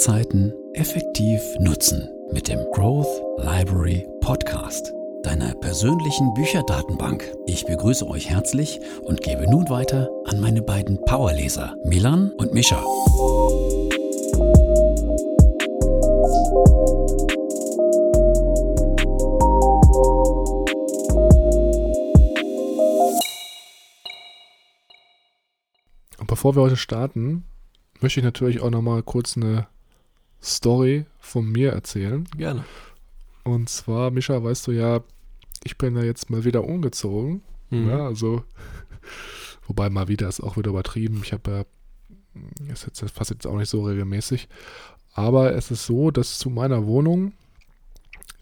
Startzeiten effektiv nutzen mit dem Growth Library Podcast, deiner persönlichen Bücherdatenbank. Ich begrüße euch herzlich und gebe nun weiter an meine beiden Powerleser, Milan und Mischa. bevor wir heute starten, möchte ich natürlich auch nochmal kurz eine Story von mir erzählen. Gerne. Und zwar, Mischa, weißt du ja, ich bin ja jetzt mal wieder umgezogen. Mhm. Ja, also, wobei mal wieder ist auch wieder übertrieben. Ich habe ja, ist jetzt fast jetzt auch nicht so regelmäßig. Aber es ist so, dass zu meiner Wohnung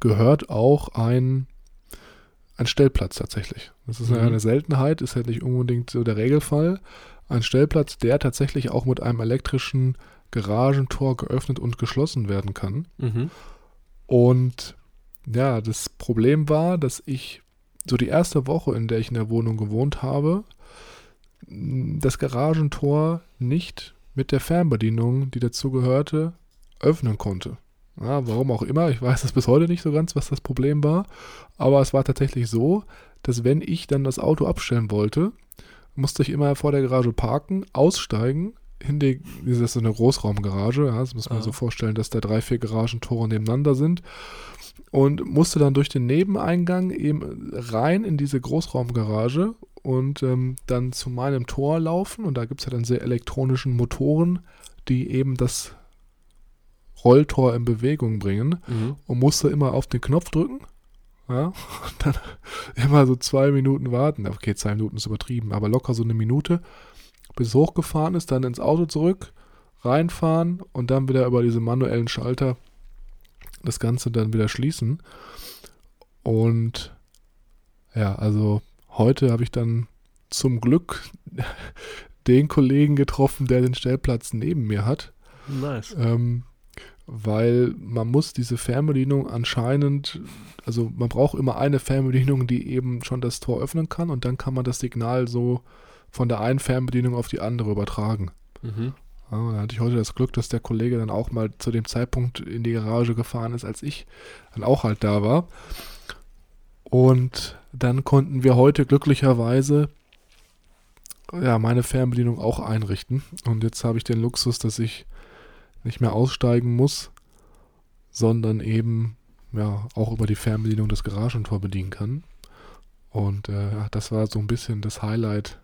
gehört auch ein, ein Stellplatz tatsächlich. Das ist mhm. eine Seltenheit, ist halt nicht unbedingt so der Regelfall. Ein Stellplatz, der tatsächlich auch mit einem elektrischen Garagentor geöffnet und geschlossen werden kann. Mhm. Und ja, das Problem war, dass ich so die erste Woche, in der ich in der Wohnung gewohnt habe, das Garagentor nicht mit der Fernbedienung, die dazu gehörte, öffnen konnte. Ja, warum auch immer, ich weiß es bis heute nicht so ganz, was das Problem war, aber es war tatsächlich so, dass wenn ich dann das Auto abstellen wollte, musste ich immer vor der Garage parken, aussteigen, in die, das ist so eine Großraumgarage, ja, das muss man ah. so vorstellen, dass da drei, vier Garagentore nebeneinander sind und musste dann durch den Nebeneingang eben rein in diese Großraumgarage und ähm, dann zu meinem Tor laufen und da gibt es ja dann sehr elektronischen Motoren, die eben das Rolltor in Bewegung bringen mhm. und musste immer auf den Knopf drücken ja, und dann immer so zwei Minuten warten. Okay, zwei Minuten ist übertrieben, aber locker so eine Minute, bis hochgefahren ist, dann ins Auto zurück, reinfahren und dann wieder über diese manuellen Schalter das Ganze dann wieder schließen. Und ja, also heute habe ich dann zum Glück den Kollegen getroffen, der den Stellplatz neben mir hat. Nice. Ähm, weil man muss diese Fernbedienung anscheinend, also man braucht immer eine Fernbedienung, die eben schon das Tor öffnen kann und dann kann man das Signal so von der einen Fernbedienung auf die andere übertragen. Mhm. Ja, da hatte ich heute das Glück, dass der Kollege dann auch mal zu dem Zeitpunkt in die Garage gefahren ist, als ich dann auch halt da war. Und dann konnten wir heute glücklicherweise ja meine Fernbedienung auch einrichten. Und jetzt habe ich den Luxus, dass ich nicht mehr aussteigen muss, sondern eben ja auch über die Fernbedienung das Garagentor bedienen kann. Und äh, das war so ein bisschen das Highlight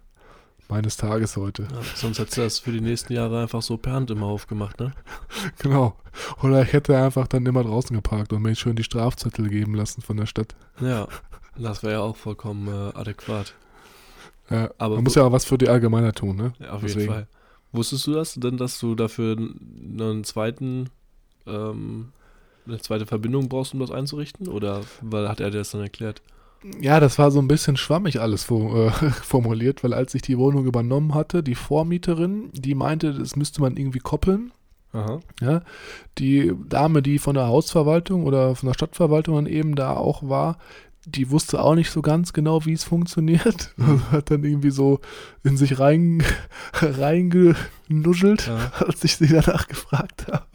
meines Tages heute. Ja, sonst hättest du das für die nächsten Jahre einfach so per Hand immer aufgemacht, ne? genau. Oder ich hätte einfach dann immer draußen geparkt und mir schön die Strafzettel geben lassen von der Stadt. Ja, das wäre ja auch vollkommen äh, adäquat. Ja, aber man muss ja auch was für die Allgemeiner tun, ne? Ja, auf Deswegen. jeden Fall. Wusstest du das denn, dass du dafür einen zweiten, ähm, eine zweite Verbindung brauchst, um das einzurichten? Oder weil hat er dir das dann erklärt? Ja, das war so ein bisschen schwammig alles äh, formuliert, weil als ich die Wohnung übernommen hatte, die Vormieterin, die meinte, das müsste man irgendwie koppeln. Aha. Ja, die Dame, die von der Hausverwaltung oder von der Stadtverwaltung dann eben da auch war, die wusste auch nicht so ganz genau, wie es funktioniert. Mhm. Hat dann irgendwie so in sich rein, reingenuschelt, ja. als ich sie danach gefragt habe.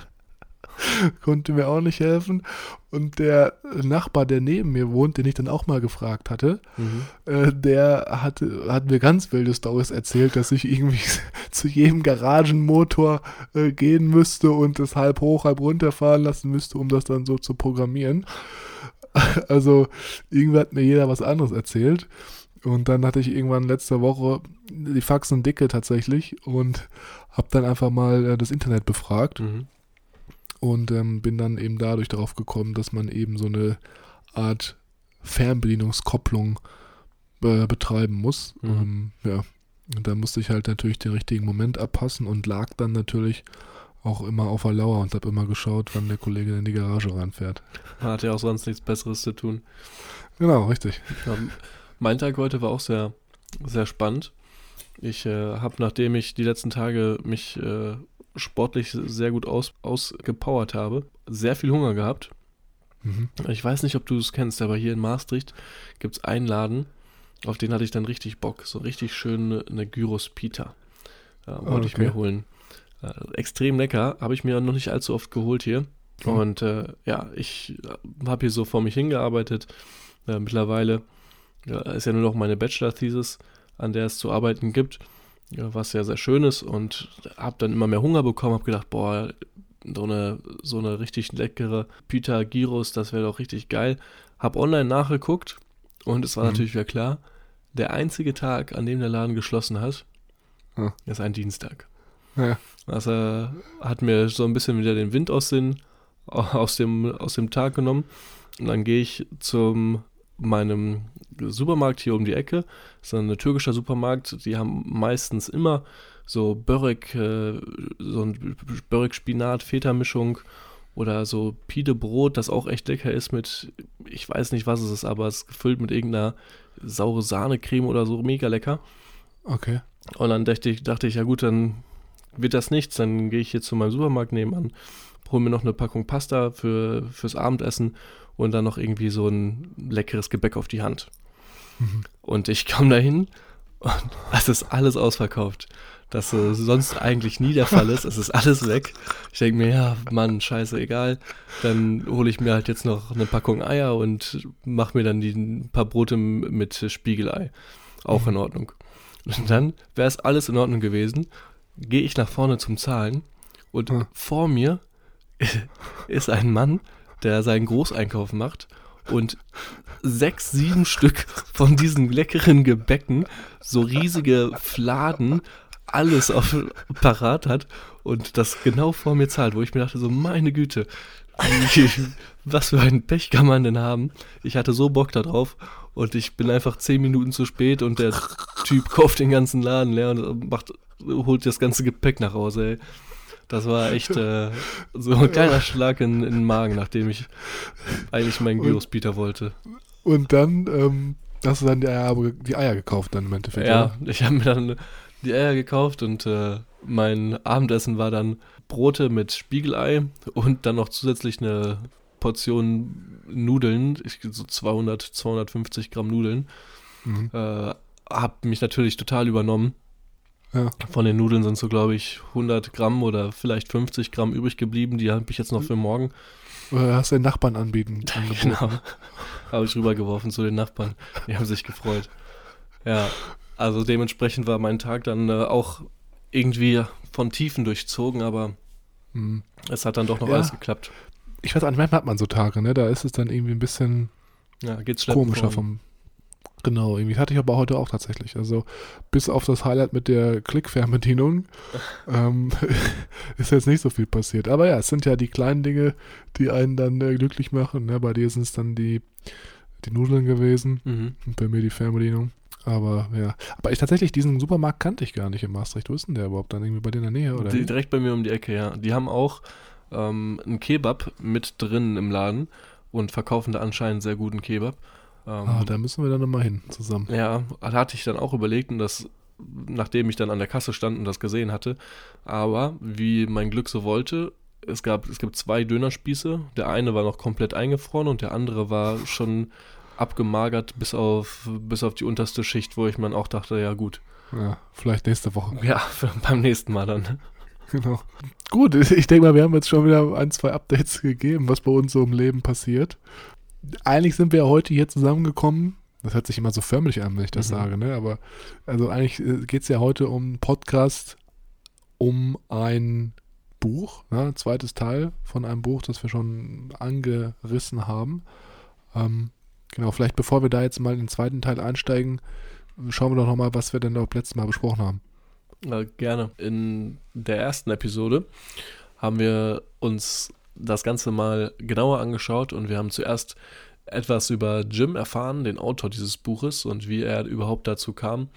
Konnte mir auch nicht helfen. Und der Nachbar, der neben mir wohnt, den ich dann auch mal gefragt hatte, mhm. äh, der hatte, hat mir ganz wilde Stories erzählt, dass ich irgendwie zu jedem Garagenmotor äh, gehen müsste und es halb hoch, halb runterfahren lassen müsste, um das dann so zu programmieren. Also irgendwie hat mir jeder was anderes erzählt. Und dann hatte ich irgendwann letzte Woche die Faxen dicke tatsächlich und habe dann einfach mal äh, das Internet befragt mhm. Und ähm, bin dann eben dadurch darauf gekommen, dass man eben so eine Art Fernbedienungskopplung äh, betreiben muss. Mhm. Ähm, ja, und da musste ich halt natürlich den richtigen Moment abpassen und lag dann natürlich auch immer auf der Lauer und habe immer geschaut, wann der Kollege in die Garage reinfährt. Man hat ja auch sonst nichts Besseres zu tun. Genau, richtig. Ja, mein Tag heute war auch sehr, sehr spannend. Ich äh, habe, nachdem ich die letzten Tage mich äh, sportlich sehr gut aus, ausgepowert habe, sehr viel Hunger gehabt. Mhm. Ich weiß nicht, ob du es kennst, aber hier in Maastricht gibt es einen Laden, auf den hatte ich dann richtig Bock. So richtig schön eine Gyros Pita. Ja, wollte okay. ich mir holen. Äh, extrem lecker, habe ich mir noch nicht allzu oft geholt hier. Mhm. Und äh, ja, ich habe hier so vor mich hingearbeitet. Äh, mittlerweile ist ja nur noch meine Bachelor-Thesis, an der es zu arbeiten gibt, ja, was ja sehr schön ist. Und habe dann immer mehr Hunger bekommen, habe gedacht, boah, so eine, so eine richtig leckere Pita Gyros, das wäre doch richtig geil. Habe online nachgeguckt und es war Mhm. natürlich wieder klar, der einzige Tag, an dem der Laden geschlossen hat, Ja. ist ein Dienstag. Ja. Äh, hat mir so ein bisschen wieder den Wind aus, den, aus, dem, aus dem Tag genommen. Und dann gehe ich zu meinem Supermarkt hier um die Ecke. Das ist ein türkischer Supermarkt. Die haben meistens immer so Börek, äh, so ein Börek-Spinat-Feta-Mischung oder so Pide-Brot, das auch echt lecker ist mit, ich weiß nicht, was es ist, aber es ist gefüllt mit irgendeiner saure Sahnecreme oder so, mega lecker. Okay. Und dann dachte ich, dachte ich, ja gut, dann wird das nichts. Dann gehe ich hier zu meinem Supermarkt nebenan, hole mir noch eine Packung Pasta für, fürs Abendessen und dann noch irgendwie so ein leckeres Gebäck auf die Hand. Mhm. Und ich komme dahin und es ist alles ausverkauft. Das äh, sonst eigentlich nie der Fall ist. Es ist alles weg. Ich denke mir, ja, Mann, scheiße, egal. Dann hole ich mir halt jetzt noch eine Packung Eier und mache mir dann die, ein paar Brote mit Spiegelei. Auch in Ordnung. Und dann wäre es alles in Ordnung gewesen. Gehe ich nach vorne zum Zahlen und Hm. vor mir ist ein Mann, der seinen Großeinkauf macht und sechs, sieben Stück von diesen leckeren Gebäcken, so riesige Fladen, alles auf parat hat und das genau vor mir zahlt, wo ich mir dachte, so meine Güte, was für ein Pech kann man denn haben? Ich hatte so Bock da drauf und ich bin einfach zehn Minuten zu spät und der Typ kauft den ganzen Laden leer und macht, holt das ganze Gepäck nach Hause, ey. Das war echt äh, so ein kleiner Schlag in, in den Magen, nachdem ich eigentlich meinen Und- Gyros Peter wollte. Und dann ähm, hast du dann die Eier, die Eier gekauft dann im Endeffekt. Ja, ich habe mir dann die Eier gekauft und äh, mein Abendessen war dann Brote mit Spiegelei und dann noch zusätzlich eine Portion Nudeln, ich, so 200, 250 Gramm Nudeln. Mhm. Äh, hab mich natürlich total übernommen. Ja. Von den Nudeln sind so, glaube ich, 100 Gramm oder vielleicht 50 Gramm übrig geblieben. Die habe ich jetzt noch für morgen. Oder hast du den Nachbarn anbieten? angeboten? Genau. Habe ich rübergeworfen zu den Nachbarn. Die haben sich gefreut. Ja, also dementsprechend war mein Tag dann äh, auch irgendwie von Tiefen durchzogen, aber Mhm. es hat dann doch noch Ja. alles geklappt. Ich weiß auch nicht, manchmal hat man so Tage, ne? Da ist es dann irgendwie ein bisschen Ja, komischer vom. Genau, irgendwie hatte ich aber heute auch tatsächlich. Also bis auf das Highlight mit der Klickfernbedienung ähm, ist jetzt nicht so viel passiert. Aber ja, es sind ja die kleinen Dinge, die einen dann äh, glücklich machen. Ne? Bei dir sind es dann die, die Nudeln gewesen Mhm. und bei mir die Fernbedienung. Aber ja, aber ich tatsächlich diesen Supermarkt kannte ich gar nicht in Maastricht. Wo ist denn der überhaupt dann irgendwie bei dir in der Nähe oder? Die, direkt bei mir um die Ecke, ja. Die haben auch ähm, einen Kebab mit drin im Laden und verkaufen da anscheinend sehr guten Kebab. Ähm, Ah, da müssen wir dann nochmal hin zusammen. Ja, da hatte ich dann auch überlegt und das, nachdem ich dann an der Kasse stand und das gesehen hatte. Aber wie mein Glück so wollte, es gab, es gibt zwei Dönerspieße. Der eine war noch komplett eingefroren und der andere war schon abgemagert bis auf, bis auf die unterste Schicht, wo ich mir dann auch dachte, ja gut. Ja, vielleicht nächste Woche. Ja, beim nächsten Mal dann. Genau. Gut, ich denke mal, wir haben jetzt schon wieder ein, zwei Updates gegeben, was bei uns so im Leben passiert. Eigentlich sind wir ja heute hier zusammengekommen. Das hört sich immer so förmlich an, wenn ich das Mhm. sage, ne? Aber also eigentlich geht es ja heute um einen Podcast, um ein Buch, ne? zweites Teil von einem Buch, das wir schon angerissen haben. Ähm, genau, vielleicht bevor wir da jetzt mal in den zweiten Teil einsteigen, schauen wir doch nochmal, was wir denn da letztes Mal besprochen haben. Ja, gerne. In der ersten Episode haben wir uns das Ganze mal genauer angeschaut und wir haben zuerst etwas über Jim erfahren, den Autor dieses Buches und wie er überhaupt dazu kam,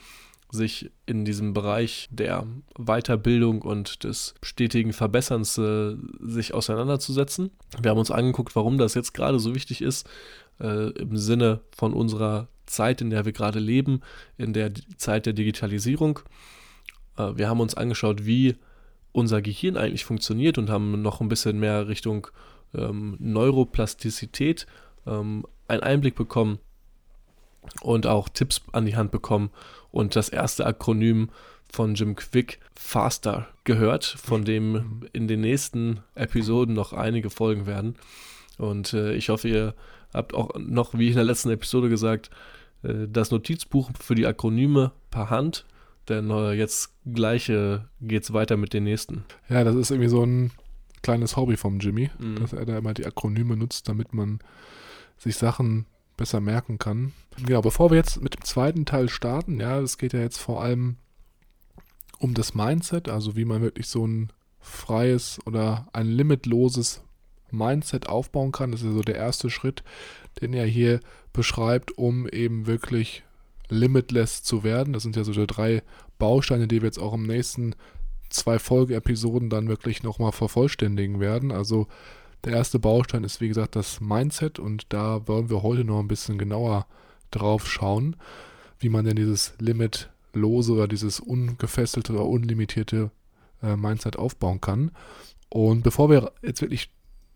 sich in diesem Bereich der Weiterbildung und des stetigen Verbesserns äh, sich auseinanderzusetzen. Wir haben uns angeguckt, warum das jetzt gerade so wichtig ist, äh, im Sinne von unserer Zeit, in der wir gerade leben, in der Zeit der Digitalisierung. Äh, wir haben uns angeschaut, wie unser Gehirn eigentlich funktioniert und haben noch ein bisschen mehr Richtung ähm, Neuroplastizität ähm, einen Einblick bekommen und auch Tipps an die Hand bekommen und das erste Akronym von Jim Quick Faster gehört, von dem Mhm. in den nächsten Episoden noch einige folgen werden. Und äh, ich hoffe, ihr habt auch noch, wie in der letzten Episode gesagt, äh, das Notizbuch für die Akronyme per Hand, denn äh, jetzt gleich äh, geht's weiter mit den nächsten. Ja, das ist irgendwie so ein kleines Hobby vom Jimmy, Mhm. dass er da immer die Akronyme nutzt, damit man sich Sachen besser merken kann. Genau, bevor wir jetzt mit dem zweiten Teil starten, ja, es geht ja jetzt vor allem um das Mindset, also wie man wirklich so ein freies oder ein limitloses Mindset aufbauen kann. Das ist ja so der erste Schritt, den er hier beschreibt, um eben wirklich limitless zu werden. Das sind ja so die drei Bausteine, die wir jetzt auch im nächsten zwei Folgeepisoden dann wirklich nochmal vervollständigen werden. Also der erste Baustein ist wie gesagt das Mindset und da wollen wir heute noch ein bisschen genauer drauf schauen, wie man denn dieses limitlose oder dieses ungefesselte oder unlimitierte äh, Mindset aufbauen kann. Und bevor wir jetzt wirklich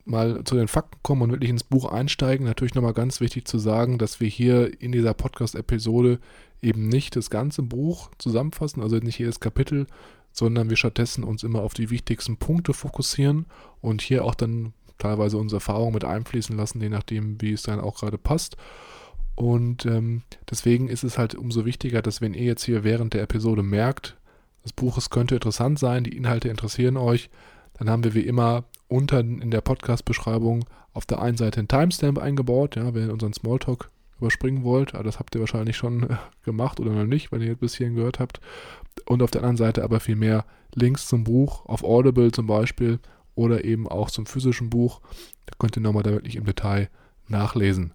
mal zu den Fakten kommen und wirklich ins Buch einsteigen, natürlich nochmal ganz wichtig zu sagen, dass wir hier in dieser Podcast-Episode eben nicht das ganze Buch zusammenfassen, also nicht jedes Kapitel, sondern wir stattdessen uns immer auf die wichtigsten Punkte fokussieren und hier auch dann teilweise unsere Erfahrungen mit einfließen lassen, je nachdem, wie es dann auch gerade passt. Und ähm, deswegen ist es halt umso wichtiger, dass wenn ihr jetzt hier während der Episode merkt, das Buch könnte interessant sein, die Inhalte interessieren euch, dann haben wir wie immer unten in der Podcast-Beschreibung auf der einen Seite einen Timestamp eingebaut, ja, wenn ihr unseren Smalltalk überspringen wollt, aber das habt ihr wahrscheinlich schon äh, gemacht oder noch nicht, wenn ihr bis hierhin gehört habt. Und auf der anderen Seite aber viel mehr Links zum Buch, auf Audible zum Beispiel oder eben auch zum physischen Buch. Da könnt ihr nochmal da wirklich im Detail nachlesen.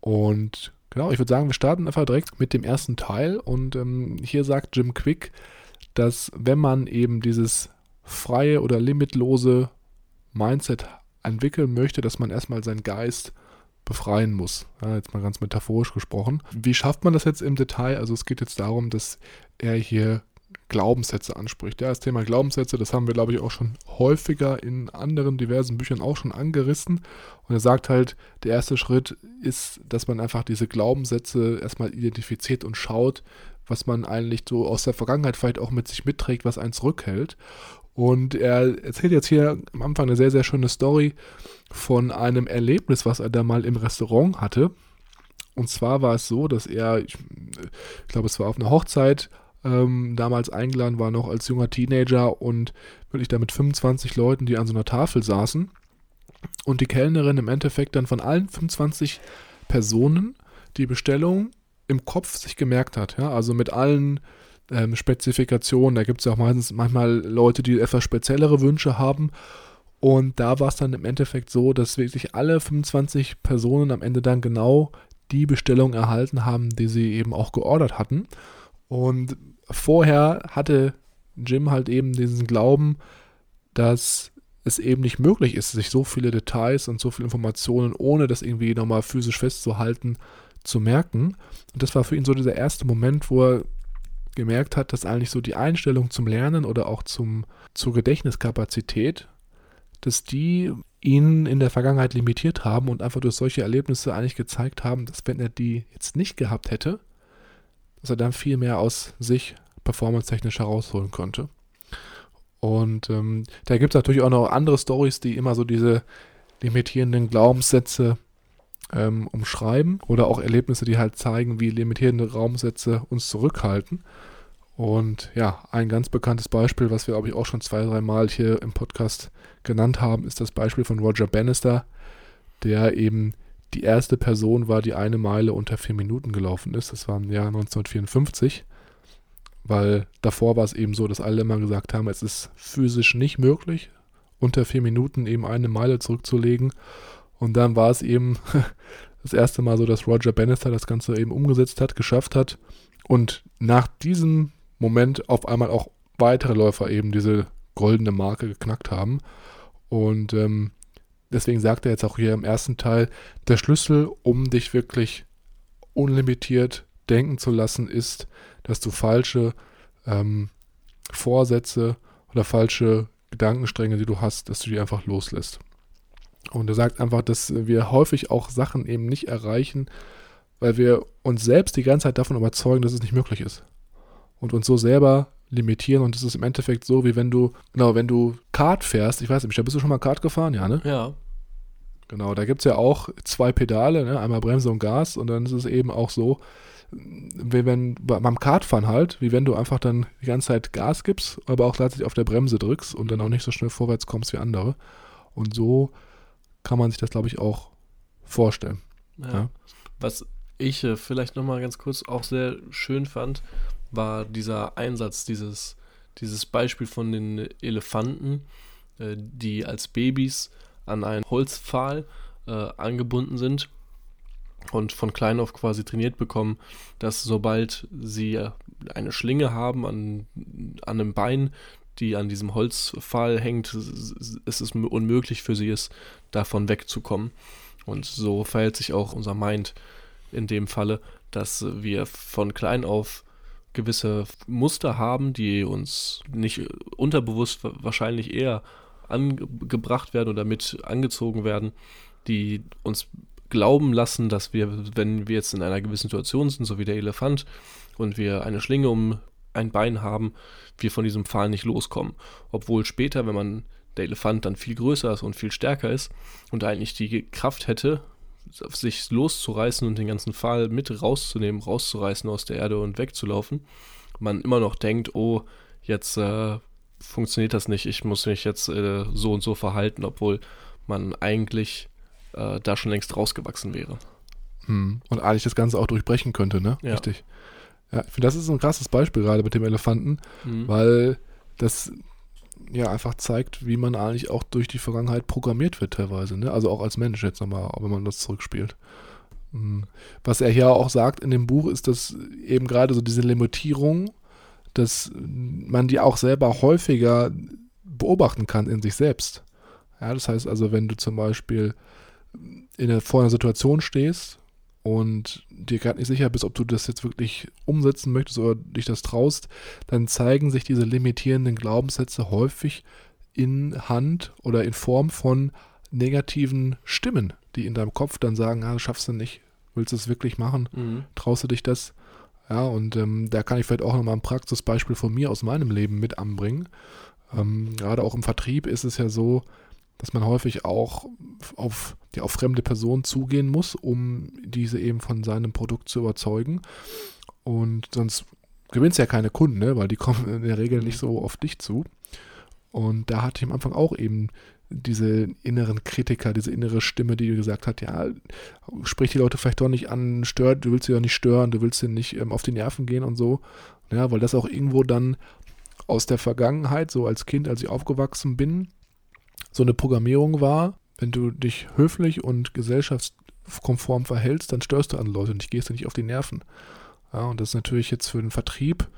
Und genau, ich würde sagen, wir starten einfach direkt mit dem ersten Teil. Und ähm, hier sagt Jim Quick, dass wenn man eben dieses freie oder limitlose Mindset entwickeln möchte, dass man erstmal seinen Geist befreien muss. Ja, jetzt mal ganz metaphorisch gesprochen. Wie schafft man das jetzt im Detail? Also es geht jetzt darum, dass er hier Glaubenssätze anspricht. Ja, das Thema Glaubenssätze, das haben wir, glaube ich, auch schon häufiger in anderen diversen Büchern auch schon angerissen. Und er sagt halt, der erste Schritt ist, dass man einfach diese Glaubenssätze erstmal identifiziert und schaut, was man eigentlich so aus der Vergangenheit vielleicht auch mit sich mitträgt, was einen zurückhält. Und er erzählt jetzt hier am Anfang eine sehr, sehr schöne Story von einem Erlebnis, was er da mal im Restaurant hatte. Und zwar war es so, dass er, ich, ich glaube, es war auf einer Hochzeit, ähm, damals eingeladen war, noch als junger Teenager und wirklich da mit 25 Leuten, die an so einer Tafel saßen. Und die Kellnerin im Endeffekt dann von allen 25 Personen die Bestellung im Kopf sich gemerkt hat. Ja? Also mit allen ähm, Spezifikationen. Da gibt es ja auch meistens manchmal Leute, die etwas speziellere Wünsche haben. Und da war es dann im Endeffekt so, dass wirklich alle 25 Personen am Ende dann genau die Bestellung erhalten haben, die sie eben auch geordert hatten. Und vorher hatte Jim halt eben diesen Glauben, dass es eben nicht möglich ist, sich so viele Details und so viele Informationen, ohne das irgendwie nochmal physisch festzuhalten, zu merken. Und das war für ihn so dieser erste Moment, wo er gemerkt hat, dass eigentlich so die Einstellung zum Lernen oder auch zum, zur Gedächtniskapazität, dass die ihn in der Vergangenheit limitiert haben und einfach durch solche Erlebnisse eigentlich gezeigt haben, dass wenn er die jetzt nicht gehabt hätte, dass er dann viel mehr aus sich performance-technisch herausholen konnte. Und ähm, da gibt es natürlich auch noch andere Stories, die immer so diese limitierenden Glaubenssätze ähm, umschreiben oder auch Erlebnisse, die halt zeigen, wie limitierende Glaubenssätze uns zurückhalten. Und ja, ein ganz bekanntes Beispiel, was wir, glaube ich, auch schon zwei, drei Mal hier im Podcast genannt haben, ist das Beispiel von Roger Bannister, der eben die erste Person war, die eine Meile unter vier Minuten gelaufen ist. Das war im Jahr 1954. Weil davor war es eben so, dass alle immer gesagt haben, es ist physisch nicht möglich, unter vier Minuten eben eine Meile zurückzulegen. Und dann war es eben das erste Mal so, dass Roger Bannister das Ganze eben umgesetzt hat, geschafft hat. Und nach diesem Moment auf einmal auch weitere Läufer eben diese goldene Marke geknackt haben. Und ähm, deswegen sagt er jetzt auch hier im ersten Teil, der Schlüssel, um dich wirklich unlimitiert denken zu lassen, ist, dass du falsche ähm, Vorsätze oder falsche Gedankenstränge, die du hast, dass du die einfach loslässt. Und er sagt einfach, dass wir häufig auch Sachen eben nicht erreichen, weil wir uns selbst die ganze Zeit davon überzeugen, dass es nicht möglich ist. Und uns so selber limitieren und es ist im Endeffekt so, wie wenn du, genau, wenn du Kart fährst, ich weiß nicht, bist du schon mal Kart gefahren, ja, ne? Ja. Genau, da gibt es ja auch zwei Pedale, ne? einmal Bremse und Gas und dann ist es eben auch so, wie wenn beim Kartfahren halt, wie wenn du einfach dann die ganze Zeit Gas gibst, aber auch gleichzeitig auf der Bremse drückst und dann auch nicht so schnell vorwärts kommst wie andere. Und so kann man sich das, glaube ich, auch vorstellen. Ja. ja. Was ich äh, vielleicht nochmal ganz kurz auch sehr schön fand, war dieser Einsatz, dieses, dieses Beispiel von den Elefanten, äh, die als Babys an einen Holzpfahl äh, angebunden sind und von klein auf quasi trainiert bekommen, dass sobald sie äh, eine Schlinge haben an, an einem Bein, die an diesem Holzpfahl hängt, ist es unmöglich für sie ist, davon wegzukommen. Und so verhält sich auch unser Mind in dem Falle, dass wir von klein auf gewisse Muster haben, die uns nicht unterbewusst wahrscheinlich eher angebracht werden oder mit angezogen werden, die uns glauben lassen, dass wir, wenn wir jetzt in einer gewissen Situation sind, so wie der Elefant, und wir eine Schlinge um ein Bein haben, wir von diesem Pfahl nicht loskommen. Obwohl später, wenn man der Elefant dann viel größer ist und viel stärker ist und eigentlich die Kraft hätte, sich loszureißen und den ganzen Pfahl mit rauszunehmen, rauszureißen aus der Erde und wegzulaufen, man immer noch denkt, oh, jetzt äh, funktioniert das nicht, ich muss mich jetzt äh, so und so verhalten, obwohl man eigentlich äh, da schon längst rausgewachsen wäre. Hm. Und eigentlich das Ganze auch durchbrechen könnte, ne? Ja. Richtig. Ja, ich finde, das ist ein krasses Beispiel gerade mit dem Elefanten, mhm. weil das ja einfach zeigt, wie man eigentlich auch durch die Vergangenheit programmiert wird teilweise, ne? Also auch als Mensch jetzt nochmal, wenn man das zurückspielt. Hm. Was er hier auch sagt in dem Buch, ist, dass eben gerade so diese Limitierung, dass man die auch selber häufiger beobachten kann in sich selbst. Ja, das heißt also, wenn du zum Beispiel in der, vor einer Situation stehst und dir gerade nicht sicher bist, ob du das jetzt wirklich umsetzen möchtest oder dich das traust, dann zeigen sich diese limitierenden Glaubenssätze häufig in Hand oder in Form von negativen Stimmen, die in deinem Kopf dann sagen, ah, schaffst du nicht, willst du es wirklich machen, mhm. traust du dich das? Ja, und ähm, da kann ich vielleicht auch nochmal ein Praxisbeispiel von mir aus meinem Leben mit anbringen. Ähm, gerade auch im Vertrieb ist es ja so, dass man häufig auch auf, ja, auf fremde Personen zugehen muss, um diese eben von seinem Produkt zu überzeugen. Und sonst gewinnst du ja keine Kunden, ne? weil die kommen in der Regel nicht so auf dich zu. Und da hatte ich am Anfang auch eben diese inneren Kritiker, diese innere Stimme, die gesagt hat, ja, sprich die Leute vielleicht doch nicht an, stört, du willst sie doch nicht stören, du willst sie nicht ähm, auf die Nerven gehen und so. Ja, weil das auch irgendwo dann aus der Vergangenheit, so als Kind, als ich aufgewachsen bin, so eine Programmierung war, wenn du dich höflich und gesellschaftskonform verhältst, dann störst du andere Leute und ich gehst du nicht auf die Nerven. Ja, und das ist natürlich jetzt für den Vertrieb,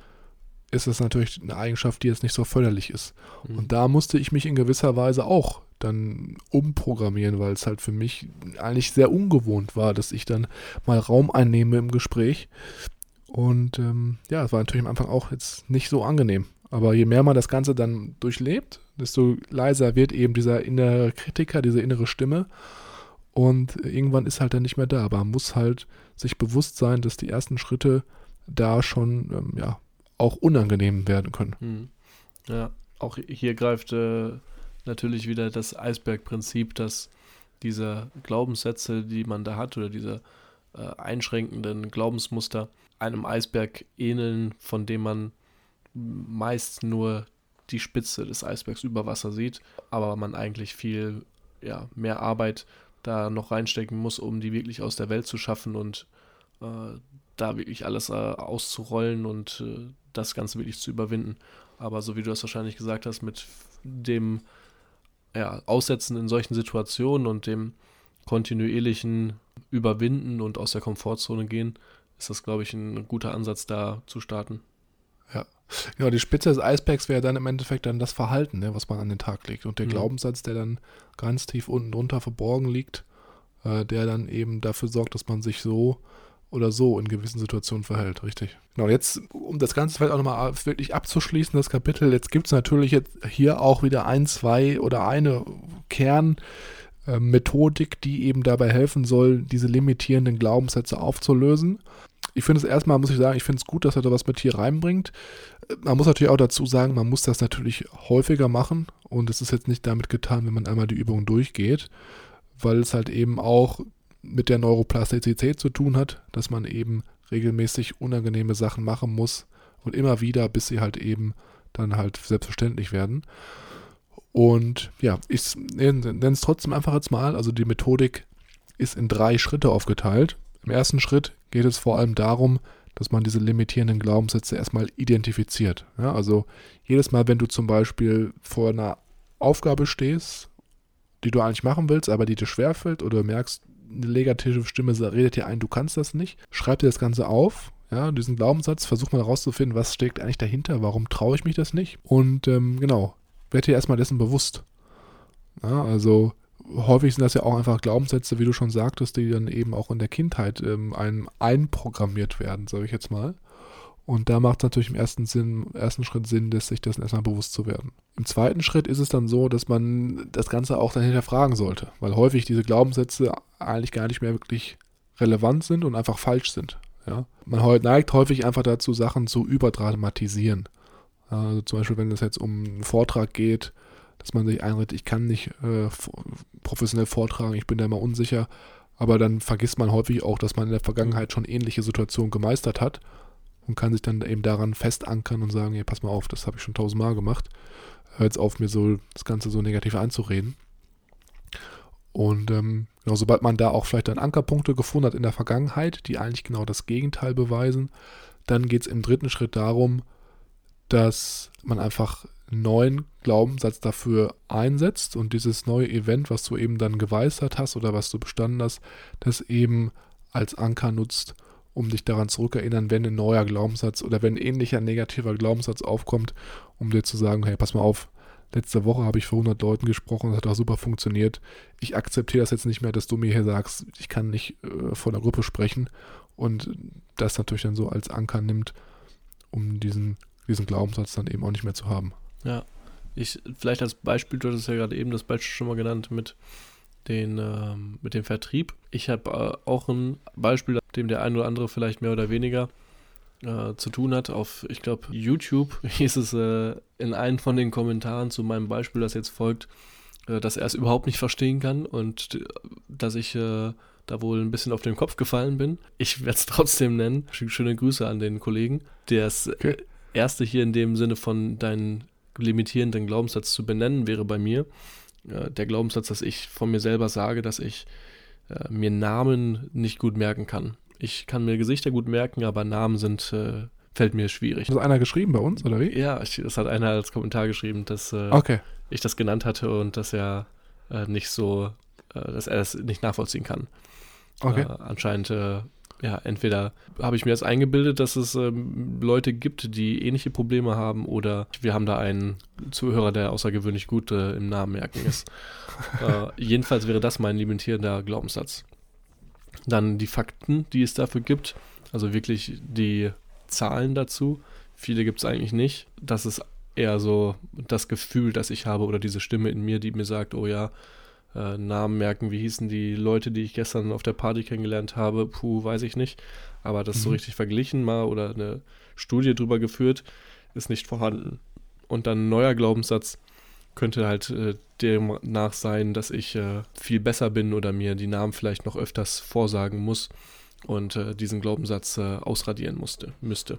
ist das natürlich eine Eigenschaft, die jetzt nicht so förderlich ist. Mhm. Und da musste ich mich in gewisser Weise auch dann umprogrammieren, weil es halt für mich eigentlich sehr ungewohnt war, dass ich dann mal Raum einnehme im Gespräch. Und ähm, ja, es war natürlich am Anfang auch jetzt nicht so angenehm. Aber je mehr man das Ganze dann durchlebt, desto leiser wird eben dieser innere Kritiker, diese innere Stimme. Und irgendwann ist halt dann nicht mehr da. Aber man muss halt sich bewusst sein, dass die ersten Schritte da schon ähm, ja, auch unangenehm werden können. Hm. Ja, auch hier greift äh, natürlich wieder das Eisbergprinzip, dass diese Glaubenssätze, die man da hat, oder diese äh, einschränkenden Glaubensmuster einem Eisberg ähneln, von dem man meist nur die Spitze des Eisbergs über Wasser sieht, aber man eigentlich viel ja, mehr Arbeit da noch reinstecken muss, um die wirklich aus der Welt zu schaffen und äh, da wirklich alles äh, auszurollen und äh, das Ganze wirklich zu überwinden. Aber so wie du das wahrscheinlich gesagt hast, mit dem ja, Aussetzen in solchen Situationen und dem kontinuierlichen Überwinden und aus der Komfortzone gehen, ist das, glaube ich, ein guter Ansatz, da zu starten. Genau, die Spitze des Eisbergs wäre dann im Endeffekt dann das Verhalten, ne, was man an den Tag legt. Und der mhm. Glaubenssatz, der dann ganz tief unten drunter verborgen liegt, äh, der dann eben dafür sorgt, dass man sich so oder so in gewissen Situationen verhält, richtig. Genau, jetzt, um das Ganze vielleicht auch nochmal wirklich abzuschließen, das Kapitel, jetzt gibt es natürlich jetzt hier auch wieder ein, zwei oder eine Kernmethodik, die eben dabei helfen soll, diese limitierenden Glaubenssätze aufzulösen. ich finde es erstmal, muss ich sagen, ich finde es gut, dass er da was mit hier reinbringt. Man muss natürlich auch dazu sagen, man muss das natürlich häufiger machen und es ist jetzt nicht damit getan, wenn man einmal die Übung durchgeht, weil es halt eben auch mit der Neuroplastizität zu tun hat, dass man eben regelmäßig unangenehme Sachen machen muss und immer wieder, bis sie halt eben dann halt selbstverständlich werden. Und ja, ich nenne es trotzdem einfach jetzt mal, also die Methodik ist in drei Schritte aufgeteilt. Im ersten Schritt geht es vor allem darum, dass man diese limitierenden Glaubenssätze erstmal identifiziert. Ja, also jedes Mal, wenn du zum Beispiel vor einer Aufgabe stehst, die du eigentlich machen willst, aber die dir schwerfällt oder du merkst, eine negative Stimme redet dir ein, du kannst das nicht, schreib dir das Ganze auf, ja, diesen Glaubenssatz, versuch mal herauszufinden, was steckt eigentlich dahinter, warum traue ich mich das nicht und ähm, genau, werd dir erstmal dessen bewusst. Ja, also häufig sind das ja auch einfach Glaubenssätze, wie du schon sagtest, die dann eben auch in der Kindheit ähm, einem einprogrammiert werden, sage ich jetzt mal. Und da macht es natürlich im ersten, Sinn, ersten Schritt Sinn, dass sich das erstmal bewusst zu werden. Im zweiten Schritt ist es dann so, dass man das Ganze auch dann hinterfragen sollte, weil häufig diese Glaubenssätze eigentlich gar nicht mehr wirklich relevant sind und einfach falsch sind. Ja? Man neigt häufig einfach dazu, Sachen zu überdramatisieren. Also zum Beispiel, wenn es jetzt um einen Vortrag geht, dass man sich einredet, ich kann nicht äh, professionell vortragen, ich bin da immer unsicher. Aber dann vergisst man häufig auch, dass man in der Vergangenheit schon ähnliche Situationen gemeistert hat und kann sich dann eben daran festankern und sagen, hey, pass mal auf, das habe ich schon tausendmal gemacht. Hör jetzt auf, mir so das Ganze so negativ einzureden. Und ähm, genau, sobald man da auch vielleicht dann Ankerpunkte gefunden hat in der Vergangenheit, die eigentlich genau das Gegenteil beweisen, dann geht es im dritten Schritt darum, dass man einfach neuen Glaubenssatz dafür einsetzt und dieses neue Event, was du eben dann geweissert hast oder was du bestanden hast, das eben als Anker nutzt, um dich daran zurückerinnern, wenn ein neuer Glaubenssatz oder wenn ein ähnlicher negativer Glaubenssatz aufkommt, um dir zu sagen, hey, pass mal auf, letzte Woche habe ich vor 100 Leuten gesprochen, das hat auch super funktioniert. Ich akzeptiere das jetzt nicht mehr, dass du mir hier sagst, ich kann nicht äh, vor der Gruppe sprechen und das natürlich dann so als Anker nimmt, um diesen, diesen Glaubenssatz dann eben auch nicht mehr zu haben. Ja, ich, vielleicht als Beispiel, du hattest ja gerade eben das Beispiel schon mal genannt mit, den, ähm, mit dem Vertrieb. Ich habe äh, auch ein Beispiel, dem der ein oder andere vielleicht mehr oder weniger äh, zu tun hat. Auf, ich glaube, YouTube hieß es äh, in einem von den Kommentaren zu meinem Beispiel, das jetzt folgt, äh, dass er es überhaupt nicht verstehen kann und äh, dass ich äh, da wohl ein bisschen auf den Kopf gefallen bin. Ich werde es trotzdem nennen. Schöne Grüße an den Kollegen. Der ist okay. Erste hier in dem Sinne von deinen limitierenden Glaubenssatz zu benennen, wäre bei mir äh, der Glaubenssatz, dass ich von mir selber sage, dass ich äh, mir Namen nicht gut merken kann. Ich kann mir Gesichter gut merken, aber Namen sind äh, fällt mir schwierig. Hat einer geschrieben bei uns, oder wie? Ja, ich, das hat einer als Kommentar geschrieben, dass äh, okay. ich das genannt hatte und dass er äh, nicht so, äh, dass er das nicht nachvollziehen kann. Okay. Anscheinend ja, entweder habe ich mir das eingebildet, dass es ähm, Leute gibt, die ähnliche Probleme haben, oder wir haben da einen Zuhörer, der außergewöhnlich gut äh, im Namen merken ist. äh, jedenfalls wäre das mein limitierender Glaubenssatz. Dann die Fakten, die es dafür gibt, also wirklich die Zahlen dazu. Viele gibt es eigentlich nicht. Das ist eher so das Gefühl, das ich habe, oder diese Stimme in mir, die mir sagt, oh ja, äh, Namen merken. Wie hießen die Leute, die ich gestern auf der Party kennengelernt habe? Puh, weiß ich nicht. Aber das mhm. so richtig verglichen mal oder eine Studie drüber geführt, ist nicht vorhanden. Und dann ein neuer Glaubenssatz könnte halt äh, demnach sein, dass ich äh, viel besser bin oder mir die Namen vielleicht noch öfters vorsagen muss und äh, diesen Glaubenssatz äh, ausradieren musste, müsste.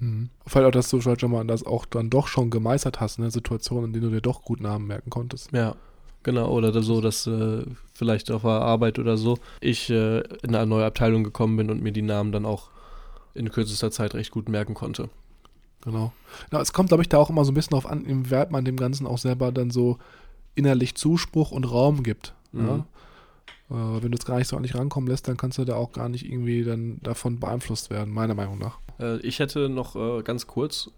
Mhm. Vielleicht auch, dass du schon mal das auch dann doch schon gemeistert hast, eine Situation, in der du dir doch gut Namen merken konntest. Ja, Genau, oder so, dass äh, vielleicht auf der Arbeit oder so ich äh, in eine neue Abteilung gekommen bin und mir die Namen dann auch in kürzester Zeit recht gut merken konnte. Genau. Ja, es kommt, glaube ich, da auch immer so ein bisschen darauf an, inwieweit man dem Ganzen auch selber dann so innerlich Zuspruch und Raum gibt. Mhm. Ja? Äh, wenn du es gar nicht so an dich rankommen lässt, dann kannst du da auch gar nicht irgendwie dann davon beeinflusst werden, meiner Meinung nach. Äh, ich hätte noch äh, ganz kurz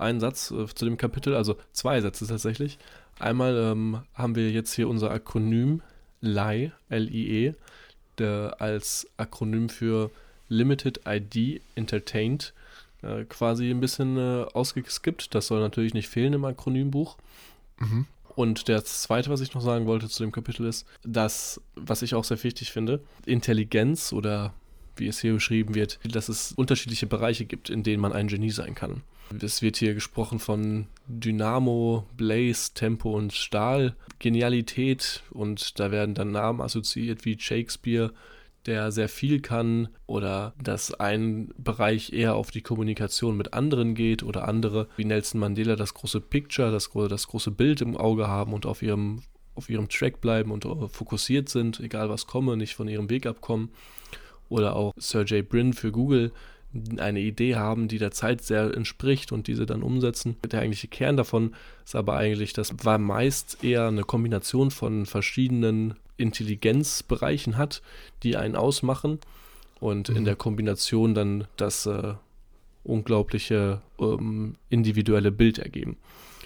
einen Satz äh, zu dem Kapitel, also zwei Sätze tatsächlich. Einmal ähm, haben wir jetzt hier unser Akronym LIE, L-I-E, der als Akronym für Limited ID Entertained äh, quasi ein bisschen äh, ausgeskippt. Das soll natürlich nicht fehlen im Akronymbuch. Mhm. Und das Zweite, was ich noch sagen wollte zu dem Kapitel ist, dass, was ich auch sehr wichtig finde, Intelligenz oder wie es hier beschrieben wird, dass es unterschiedliche Bereiche gibt, in denen man ein Genie sein kann. Es wird hier gesprochen von Dynamo, Blaze, Tempo und Stahl, Genialität und da werden dann Namen assoziiert wie Shakespeare, der sehr viel kann oder dass ein Bereich eher auf die Kommunikation mit anderen geht oder andere wie Nelson Mandela das große Picture, das, das große Bild im Auge haben und auf ihrem, auf ihrem Track bleiben und fokussiert sind, egal was komme, nicht von ihrem Weg abkommen. Oder auch Sergey Brin für Google, eine Idee haben, die der Zeit sehr entspricht und diese dann umsetzen. Der eigentliche Kern davon ist aber eigentlich, das war meist eher eine Kombination von verschiedenen Intelligenzbereichen hat, die einen ausmachen und mhm. in der Kombination dann das äh, unglaubliche ähm, individuelle Bild ergeben.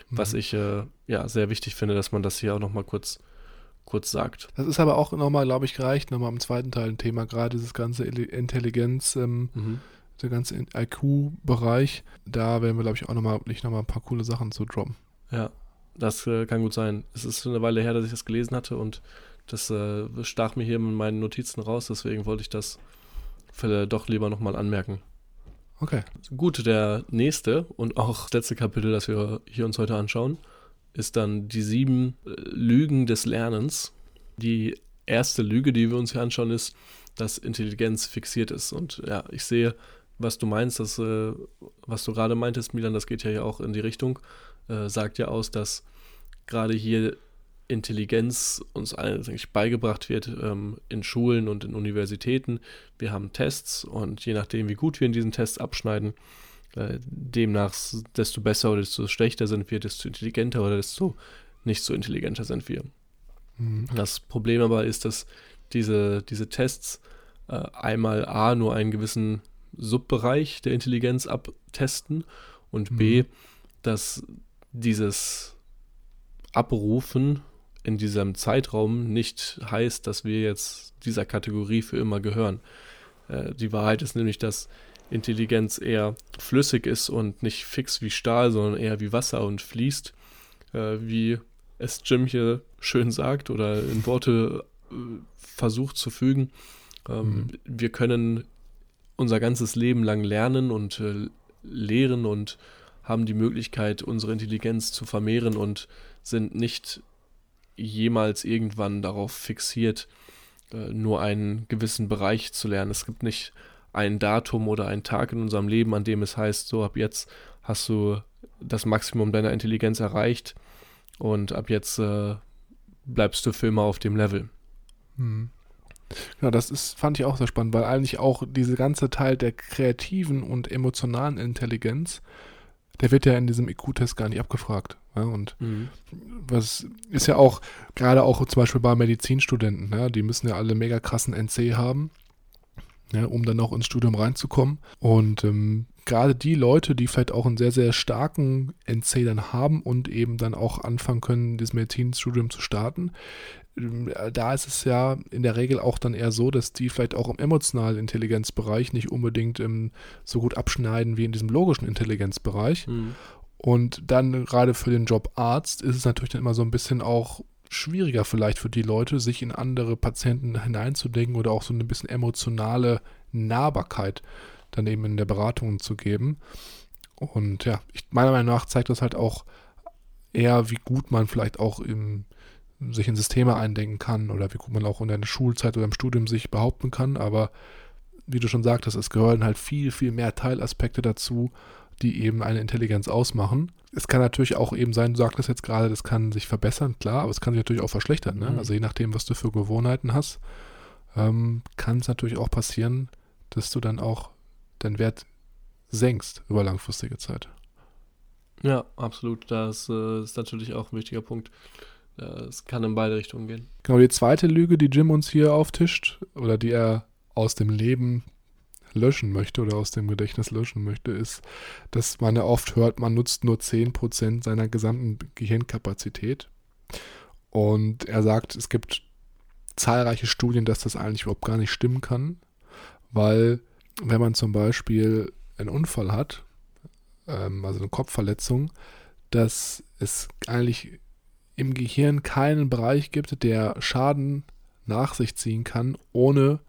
Mhm. Was ich äh, ja sehr wichtig finde, dass man das hier auch nochmal kurz kurz sagt. Das ist aber auch nochmal, glaube ich, gereicht, nochmal im zweiten Teil ein Thema, gerade dieses ganze Intelligenz, ähm, mhm der ganze IQ-Bereich, da werden wir, glaube ich, auch nochmal nicht nochmal ein paar coole Sachen zu droppen. Ja, das äh, kann gut sein. Es ist eine Weile her, dass ich das gelesen hatte und das äh, stach mir hier in meinen Notizen raus, deswegen wollte ich das für, doch lieber nochmal anmerken. Okay. Gut, der nächste und auch das letzte Kapitel, das wir hier uns heute anschauen, ist dann die sieben äh, Lügen des Lernens. Die erste Lüge, die wir uns hier anschauen, ist, dass Intelligenz fixiert ist. Und ja, ich sehe was du meinst, das, äh, was du gerade meintest, Milan, das geht ja auch in die Richtung, äh, sagt ja aus, dass gerade hier Intelligenz uns eigentlich beigebracht wird ähm, in Schulen und in Universitäten. Wir haben Tests und je nachdem, wie gut wir in diesen Tests abschneiden, äh, demnach desto besser oder desto schlechter sind wir, desto intelligenter oder desto nicht so intelligenter sind wir. Mhm. Das Problem aber ist, dass diese, diese Tests äh, einmal A nur einen gewissen Subbereich der Intelligenz abtesten und mhm. B, dass dieses Abrufen in diesem Zeitraum nicht heißt, dass wir jetzt dieser Kategorie für immer gehören. Äh, die Wahrheit ist nämlich, dass Intelligenz eher flüssig ist und nicht fix wie Stahl, sondern eher wie Wasser und fließt, äh, wie es Jim hier schön sagt oder in Worte äh, versucht zu fügen. Ähm, mhm. Wir können unser ganzes Leben lang lernen und äh, lehren und haben die Möglichkeit, unsere Intelligenz zu vermehren und sind nicht jemals irgendwann darauf fixiert, äh, nur einen gewissen Bereich zu lernen. Es gibt nicht ein Datum oder einen Tag in unserem Leben, an dem es heißt, so ab jetzt hast du das Maximum deiner Intelligenz erreicht und ab jetzt äh, bleibst du für immer auf dem Level. Hm. Genau, das ist, fand ich auch sehr spannend, weil eigentlich auch diese ganze Teil der kreativen und emotionalen Intelligenz, der wird ja in diesem IQ-Test gar nicht abgefragt. Ja, und mhm. was ist ja auch, gerade auch zum Beispiel bei Medizinstudenten, ja, die müssen ja alle mega krassen NC haben, ja, um dann auch ins Studium reinzukommen. Und ähm, gerade die Leute, die vielleicht auch einen sehr, sehr starken NC dann haben und eben dann auch anfangen können, das Medizinstudium zu starten, ähm, da ist es ja in der Regel auch dann eher so, dass die vielleicht auch im emotionalen Intelligenzbereich nicht unbedingt ähm, so gut abschneiden wie in diesem logischen Intelligenzbereich. Mhm. Und dann gerade für den Job Arzt ist es natürlich dann immer so ein bisschen auch schwieriger vielleicht für die Leute, sich in andere Patienten hineinzudenken oder auch so ein bisschen emotionale Nahbarkeit dann eben in der Beratung zu geben. Und ja, ich, meiner Meinung nach zeigt das halt auch eher, wie gut man vielleicht auch im sich in Systeme eindenken kann oder wie gut man auch in der Schulzeit oder im Studium sich behaupten kann. Aber wie du schon sagtest, es gehören halt viel, viel mehr Teilaspekte dazu, die eben eine Intelligenz ausmachen. Es kann natürlich auch eben sein, du sagtest jetzt gerade, das kann sich verbessern, klar, aber es kann sich natürlich auch verschlechtern. Ne? Mhm. Also je nachdem, was du für Gewohnheiten hast, ähm, kann es natürlich auch passieren, dass du dann auch deinen Wert senkst über langfristige Zeit. Ja, absolut. Das äh, ist natürlich auch ein wichtiger Punkt. Es kann in beide Richtungen gehen. Genau, die zweite Lüge, die Jim uns hier auftischt, oder die er aus dem Leben löschen möchte oder aus dem Gedächtnis löschen möchte, ist, dass man ja oft hört, man nutzt nur 10% seiner gesamten Gehirnkapazität. Und er sagt, es gibt zahlreiche Studien, dass das eigentlich überhaupt gar nicht stimmen kann, weil wenn man zum Beispiel einen Unfall hat, ähm, also eine Kopfverletzung, dass es eigentlich im Gehirn keinen Bereich gibt, der Schaden nach sich ziehen kann, ohne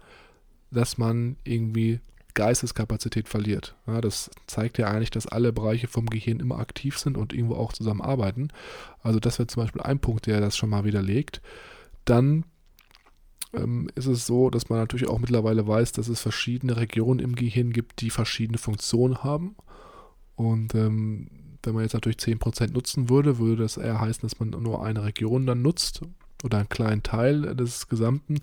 dass man irgendwie Geisteskapazität verliert. Ja, das zeigt ja eigentlich, dass alle Bereiche vom Gehirn immer aktiv sind und irgendwo auch zusammenarbeiten. Also das wäre zum Beispiel ein Punkt, der das schon mal widerlegt. Dann ähm, ist es so, dass man natürlich auch mittlerweile weiß, dass es verschiedene Regionen im Gehirn gibt, die verschiedene Funktionen haben. Und ähm, wenn man jetzt natürlich 10% nutzen würde, würde das eher heißen, dass man nur eine Region dann nutzt oder einen kleinen Teil des Gesamten.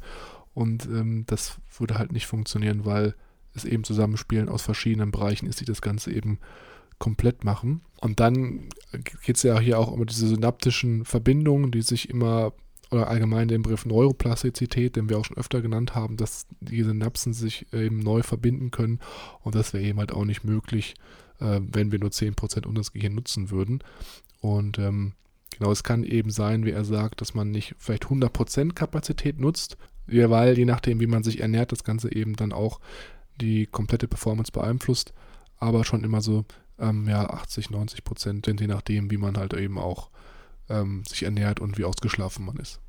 Und ähm, das würde halt nicht funktionieren, weil es eben Zusammenspielen aus verschiedenen Bereichen ist, die das Ganze eben komplett machen. Und dann geht es ja hier auch um diese synaptischen Verbindungen, die sich immer, oder allgemein den Begriff Neuroplastizität, den wir auch schon öfter genannt haben, dass die Synapsen sich eben neu verbinden können. Und das wäre eben halt auch nicht möglich, äh, wenn wir nur 10% unseres Gehirns nutzen würden. Und ähm, genau, es kann eben sein, wie er sagt, dass man nicht vielleicht 100% Kapazität nutzt, weil je nachdem, wie man sich ernährt, das Ganze eben dann auch die komplette Performance beeinflusst, aber schon immer so ähm, ja, 80, 90 Prozent, je nachdem, wie man halt eben auch ähm, sich ernährt und wie ausgeschlafen man ist.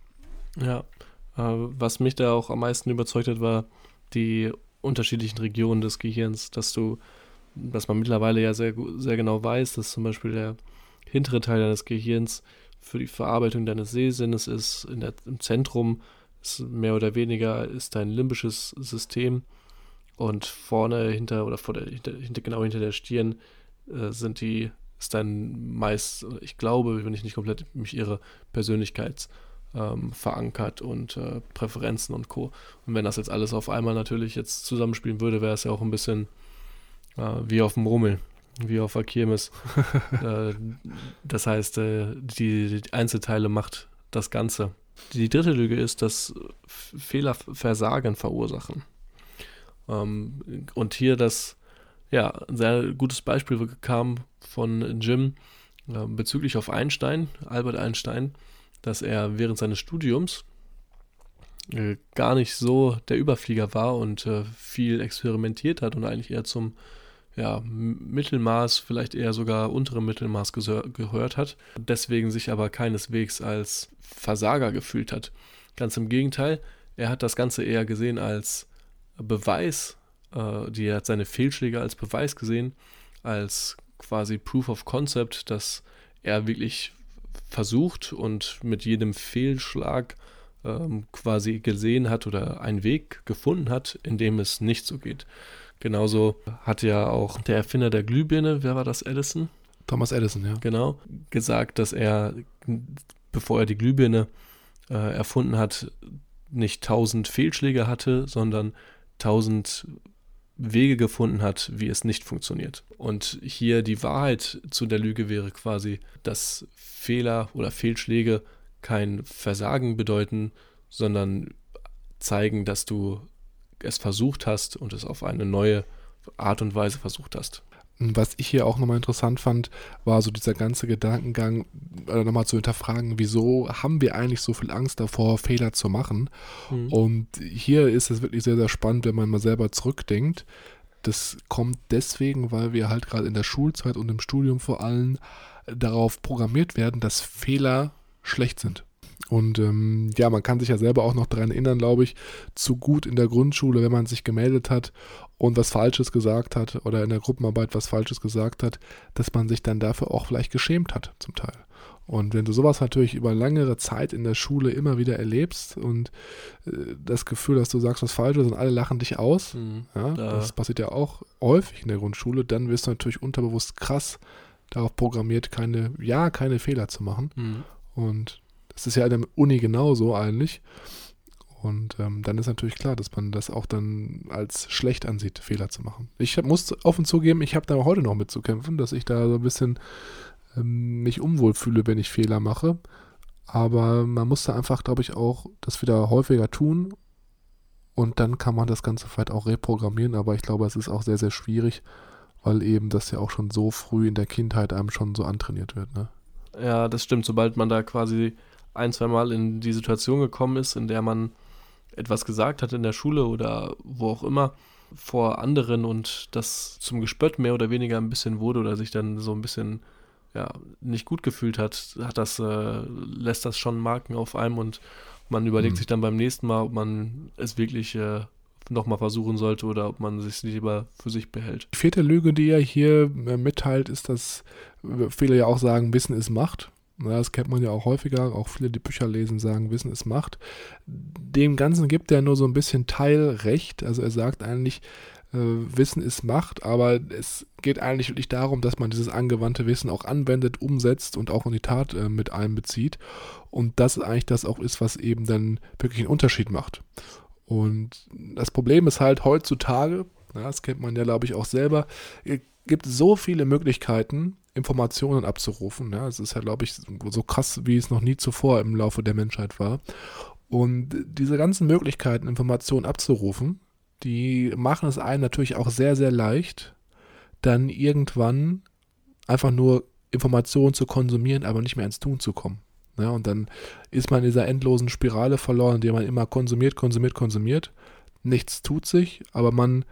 Ja, äh, was mich da auch am meisten überzeugt hat, war die unterschiedlichen Regionen des Gehirns, dass du, dass man mittlerweile ja sehr, sehr genau weiß, dass zum Beispiel der hintere Teil deines Gehirns für die Verarbeitung deines Sehsinnes ist, der, im Zentrum ist mehr oder weniger ist dein limbisches System und vorne hinter oder vor der, hinter, genau hinter der Stirn äh, sind die, ist dann meist, ich glaube, wenn ich nicht komplett mich irre, Persönlichkeits ähm, verankert und äh, Präferenzen und Co. Und wenn das jetzt alles auf einmal natürlich jetzt zusammenspielen würde, wäre es ja auch ein bisschen äh, wie auf dem Rummel, wie auf der Kirmes. äh, das heißt, äh, die, die Einzelteile macht das Ganze. Die dritte Lüge ist, dass Fehler Versagen verursachen. Ähm, und hier das, ja, ein sehr gutes Beispiel kam von Jim äh, bezüglich auf Einstein, Albert Einstein, dass er während seines Studiums äh, gar nicht so der Überflieger war und äh, viel experimentiert hat und eigentlich eher zum ja, Mittelmaß, vielleicht eher sogar unterem Mittelmaß gehört hat, deswegen sich aber keineswegs als Versager gefühlt hat. Ganz im Gegenteil, er hat das Ganze eher gesehen als Beweis, äh, die hat seine Fehlschläge als Beweis gesehen, als quasi Proof of Concept, dass er wirklich versucht und mit jedem Fehlschlag ähm, quasi gesehen hat oder einen Weg gefunden hat, in dem es nicht so geht. Genauso hat ja auch der Erfinder der Glühbirne, wer war das, Edison? Thomas Edison, ja. Genau, gesagt, dass er, bevor er die Glühbirne äh, erfunden hat, nicht tausend Fehlschläge hatte, sondern tausend Wege gefunden hat, wie es nicht funktioniert. Und hier die Wahrheit zu der Lüge wäre quasi, dass Fehler oder Fehlschläge kein Versagen bedeuten, sondern zeigen, dass du es versucht hast und es auf eine neue Art und Weise versucht hast. Was ich hier auch nochmal interessant fand, war so dieser ganze Gedankengang, äh, nochmal zu hinterfragen, wieso haben wir eigentlich so viel Angst davor, Fehler zu machen? Mhm. Und hier ist es wirklich sehr, sehr spannend, wenn man mal selber zurückdenkt. Das kommt deswegen, weil wir halt gerade in der Schulzeit und im Studium vor allem darauf programmiert werden, dass Fehler schlecht sind. Und ähm, ja, man kann sich ja selber auch noch daran erinnern, glaube ich, zu gut in der Grundschule, wenn man sich gemeldet hat und was Falsches gesagt hat oder in der Gruppenarbeit was Falsches gesagt hat, dass man sich dann dafür auch vielleicht geschämt hat, zum Teil. Und wenn du sowas natürlich über längere Zeit in der Schule immer wieder erlebst und äh, das Gefühl, dass du sagst was Falsches und alle lachen dich aus, mhm, ja, das passiert ja auch häufig in der Grundschule, dann wirst du natürlich unterbewusst krass darauf programmiert, keine, ja, keine Fehler zu machen. Mhm. Und das ist ja an der Uni genauso eigentlich. Und ähm, dann ist natürlich klar, dass man das auch dann als schlecht ansieht, Fehler zu machen. Ich hab, muss offen zugeben, ich habe da heute noch mitzukämpfen, dass ich da so ein bisschen ähm, mich unwohl fühle, wenn ich Fehler mache. Aber man muss da einfach, glaube ich, auch das wieder häufiger tun. Und dann kann man das Ganze vielleicht auch reprogrammieren. Aber ich glaube, es ist auch sehr, sehr schwierig, weil eben das ja auch schon so früh in der Kindheit einem schon so antrainiert wird. Ne? Ja, das stimmt. Sobald man da quasi ein, zwei Mal in die Situation gekommen ist, in der man etwas gesagt hat in der Schule oder wo auch immer vor anderen und das zum Gespött mehr oder weniger ein bisschen wurde oder sich dann so ein bisschen ja, nicht gut gefühlt hat, hat das, äh, lässt das schon Marken auf einem und man überlegt mhm. sich dann beim nächsten Mal, ob man es wirklich äh, nochmal versuchen sollte oder ob man sich lieber für sich behält. Die vierte Lüge, die er hier äh, mitteilt, ist, dass viele ja auch sagen, Wissen ist Macht. Das kennt man ja auch häufiger, auch viele, die Bücher lesen, sagen, Wissen ist Macht. Dem Ganzen gibt er nur so ein bisschen Teilrecht. Also er sagt eigentlich, äh, Wissen ist Macht, aber es geht eigentlich wirklich darum, dass man dieses angewandte Wissen auch anwendet, umsetzt und auch in die Tat äh, mit einbezieht. Und das eigentlich das auch ist, was eben dann wirklich einen Unterschied macht. Und das Problem ist halt heutzutage, ja, das kennt man ja, glaube ich, auch selber, es gibt so viele Möglichkeiten, Informationen abzurufen. Ja, es ist ja, glaube ich, so krass, wie es noch nie zuvor im Laufe der Menschheit war. Und diese ganzen Möglichkeiten, Informationen abzurufen, die machen es einem natürlich auch sehr, sehr leicht, dann irgendwann einfach nur Informationen zu konsumieren, aber nicht mehr ins Tun zu kommen. Ja, und dann ist man in dieser endlosen Spirale verloren, in der man immer konsumiert, konsumiert, konsumiert. Nichts tut sich, aber man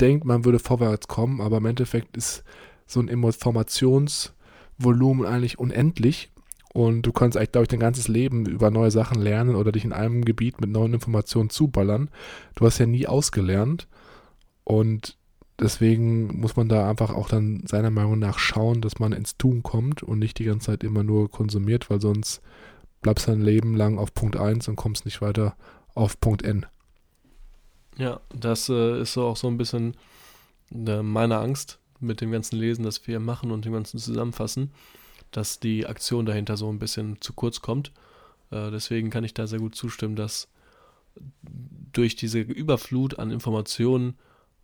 denkt, man würde vorwärts kommen, aber im Endeffekt ist so ein Informationsvolumen eigentlich unendlich und du kannst eigentlich, glaube ich, dein ganzes Leben über neue Sachen lernen oder dich in einem Gebiet mit neuen Informationen zuballern. Du hast ja nie ausgelernt. Und deswegen muss man da einfach auch dann seiner Meinung nach schauen, dass man ins Tun kommt und nicht die ganze Zeit immer nur konsumiert, weil sonst bleibst du dein Leben lang auf Punkt 1 und kommst nicht weiter auf Punkt N. Ja, das äh, ist so auch so ein bisschen äh, meine Angst mit dem ganzen Lesen, das wir machen und dem ganzen Zusammenfassen dass die Aktion dahinter so ein bisschen zu kurz kommt. Äh, deswegen kann ich da sehr gut zustimmen, dass durch diese Überflut an Informationen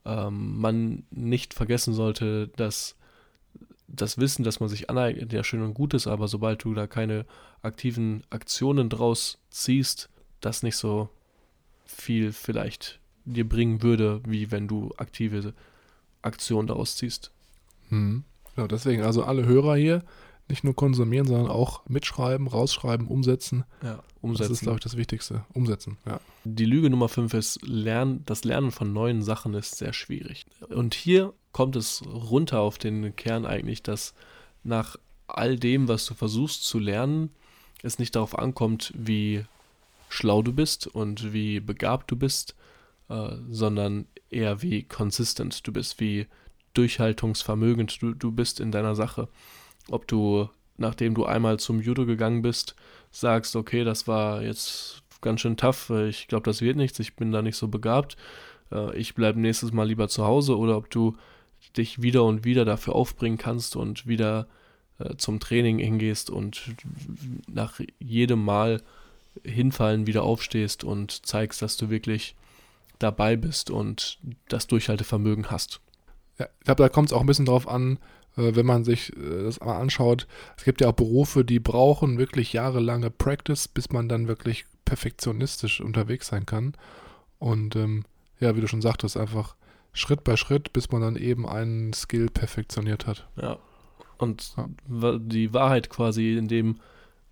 ähm, man nicht vergessen sollte, dass das Wissen, das man sich aneignet, ja schön und gut ist, aber sobald du da keine aktiven Aktionen draus ziehst, das nicht so viel vielleicht dir bringen würde, wie wenn du aktive Aktionen daraus ziehst. Hm. Ja, deswegen also alle Hörer hier, nicht nur konsumieren, sondern auch mitschreiben, rausschreiben, umsetzen. Ja, umsetzen. Das ist, glaube ich, das Wichtigste. Umsetzen, ja. Die Lüge Nummer 5 ist, Lernen, das Lernen von neuen Sachen ist sehr schwierig. Und hier kommt es runter auf den Kern eigentlich, dass nach all dem, was du versuchst zu lernen, es nicht darauf ankommt, wie schlau du bist und wie begabt du bist, äh, sondern eher wie consistent. Du bist, wie durchhaltungsvermögend. Du, du bist in deiner Sache. Ob du, nachdem du einmal zum Judo gegangen bist, sagst, okay, das war jetzt ganz schön tough, ich glaube, das wird nichts, ich bin da nicht so begabt, äh, ich bleibe nächstes Mal lieber zu Hause oder ob du dich wieder und wieder dafür aufbringen kannst und wieder äh, zum Training hingehst und nach jedem Mal hinfallen wieder aufstehst und zeigst, dass du wirklich dabei bist und das Durchhaltevermögen hast. Ja, ich glaube, da kommt es auch ein bisschen drauf an, äh, wenn man sich äh, das mal anschaut, es gibt ja auch Berufe, die brauchen wirklich jahrelange Practice, bis man dann wirklich perfektionistisch unterwegs sein kann. Und ähm, ja, wie du schon sagtest, einfach Schritt bei Schritt, bis man dann eben einen Skill perfektioniert hat. Ja. Und ja. die Wahrheit quasi in dem